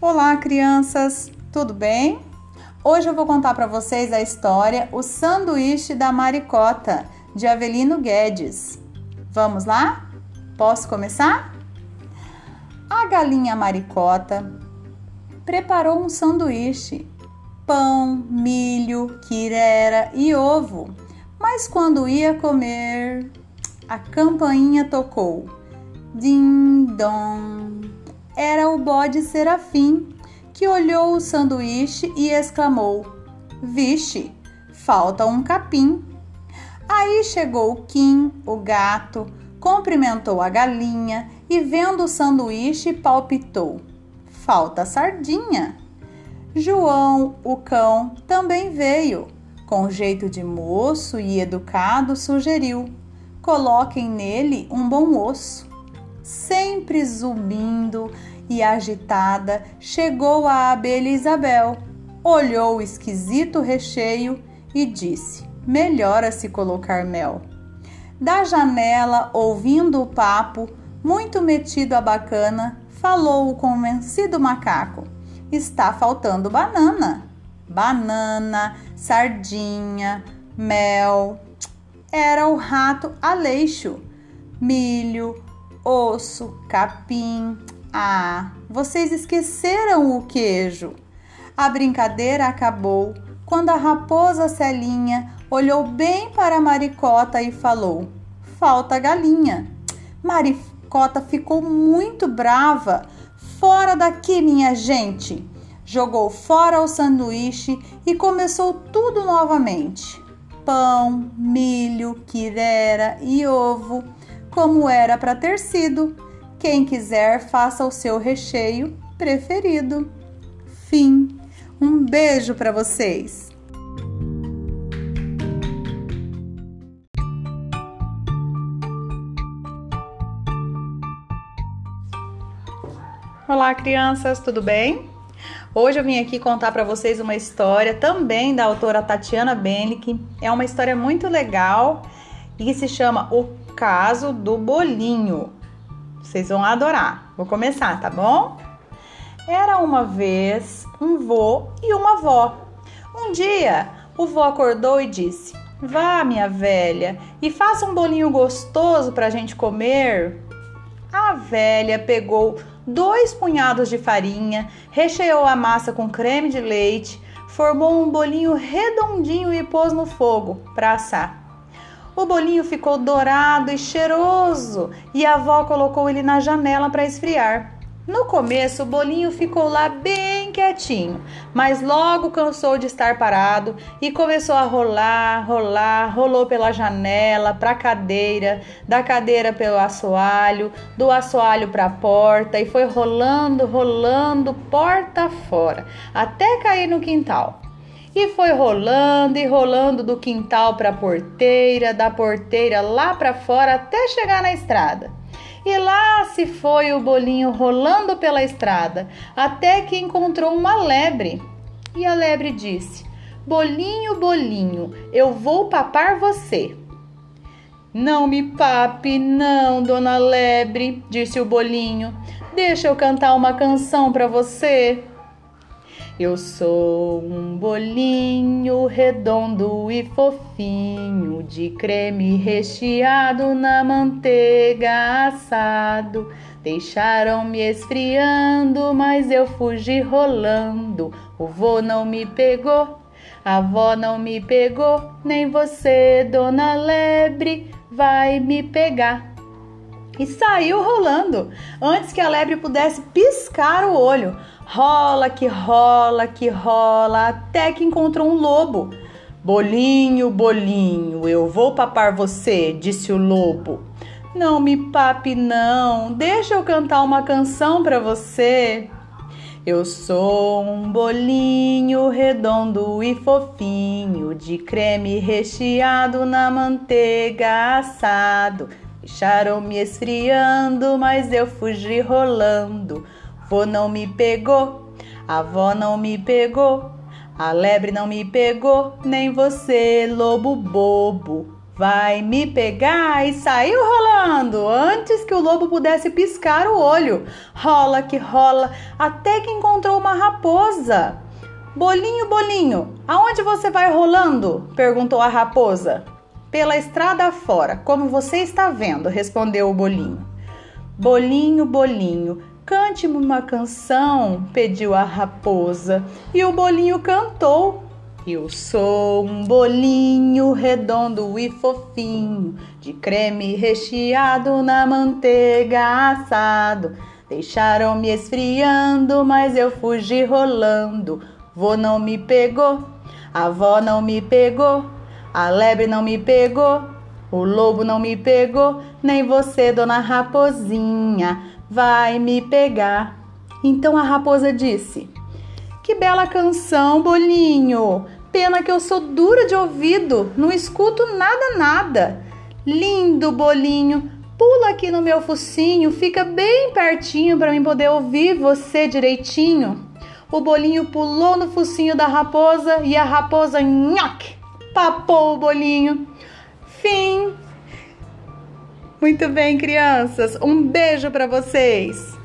Olá, crianças, tudo bem? Hoje eu vou contar para vocês a história O Sanduíche da Maricota, de Avelino Guedes. Vamos lá? Posso começar? A galinha Maricota preparou um sanduíche, pão, milho, quirera e ovo. Mas quando ia comer, a campainha tocou. Din dom. Era o bode Serafim, que olhou o sanduíche e exclamou: Vixe, falta um capim. Aí chegou o Kim, o gato, cumprimentou a galinha e, vendo o sanduíche, palpitou: Falta sardinha. João, o cão, também veio. Com jeito de moço e educado, sugeriu: Coloquem nele um bom osso. Sempre zumbindo e agitada, chegou a abelha Isabel, olhou o esquisito recheio e disse: Melhora se colocar mel. Da janela, ouvindo o papo, muito metido a bacana, falou o convencido macaco: Está faltando banana. Banana, sardinha, mel. Era o rato Aleixo. Milho, osso, capim. Ah, vocês esqueceram o queijo. A brincadeira acabou quando a raposa Celinha olhou bem para maricota e falou: Falta galinha. Maricota ficou muito brava. Fora daqui, minha gente! Jogou fora o sanduíche e começou tudo novamente: pão, milho, quirera e ovo, como era para ter sido. Quem quiser, faça o seu recheio preferido. Fim. Um beijo para vocês! Olá, crianças, tudo bem? Hoje eu vim aqui contar para vocês uma história também da autora Tatiana Benick. É uma história muito legal e se chama O Caso do Bolinho. Vocês vão adorar. Vou começar, tá bom? Era uma vez um vô e uma avó. Um dia, o vô acordou e disse: Vá, minha velha, e faça um bolinho gostoso para a gente comer. A velha pegou dois punhados de farinha, recheou a massa com creme de leite, formou um bolinho redondinho e pôs no fogo para assar. O bolinho ficou dourado e cheiroso e a avó colocou ele na janela para esfriar. No começo, o bolinho ficou lá bem quietinho, mas logo cansou de estar parado e começou a rolar, rolar, rolou pela janela, para a cadeira, da cadeira pelo assoalho, do assoalho para a porta e foi rolando, rolando, porta fora, até cair no quintal. E foi rolando e rolando do quintal para a porteira, da porteira lá para fora até chegar na estrada. E lá se foi o bolinho rolando pela estrada, até que encontrou uma lebre. E a lebre disse: Bolinho, bolinho, eu vou papar você. Não me pape, não, dona Lebre, disse o bolinho. Deixa eu cantar uma canção para você. Eu sou um bolinho redondo e fofinho, de creme recheado na manteiga assado. Deixaram-me esfriando, mas eu fugi rolando. O vô não me pegou, a avó não me pegou, nem você, dona Lebre, vai me pegar. E saiu rolando, antes que a lebre pudesse piscar o olho. Rola que rola que rola até que encontrou um lobo. Bolinho, bolinho, eu vou papar você, disse o lobo. Não me pape não, deixa eu cantar uma canção para você. Eu sou um bolinho redondo e fofinho, de creme recheado na manteiga assado. Deixaram-me esfriando, mas eu fugi rolando. Vô não me pegou, a avó não me pegou, a lebre não me pegou, nem você, lobo bobo. vai me pegar e saiu rolando antes que o lobo pudesse piscar o olho. Rola que rola até que encontrou uma raposa. Bolinho, bolinho, aonde você vai rolando? perguntou a raposa. Pela estrada fora, como você está vendo, respondeu o bolinho. Bolinho, bolinho, cante-me uma canção, pediu a raposa. E o bolinho cantou. Eu sou um bolinho redondo e fofinho, de creme recheado na manteiga assado. Deixaram-me esfriando, mas eu fugi rolando. Vô não me pegou, avó não me pegou, a lebre não me pegou, o lobo não me pegou, nem você, dona raposinha, vai me pegar. Então a raposa disse: Que bela canção, bolinho! Pena que eu sou dura de ouvido, não escuto nada, nada. Lindo bolinho, pula aqui no meu focinho, fica bem pertinho para mim poder ouvir você direitinho. O bolinho pulou no focinho da raposa e a raposa nhoque, papou o bolinho. Fim. Muito bem, crianças. Um beijo para vocês.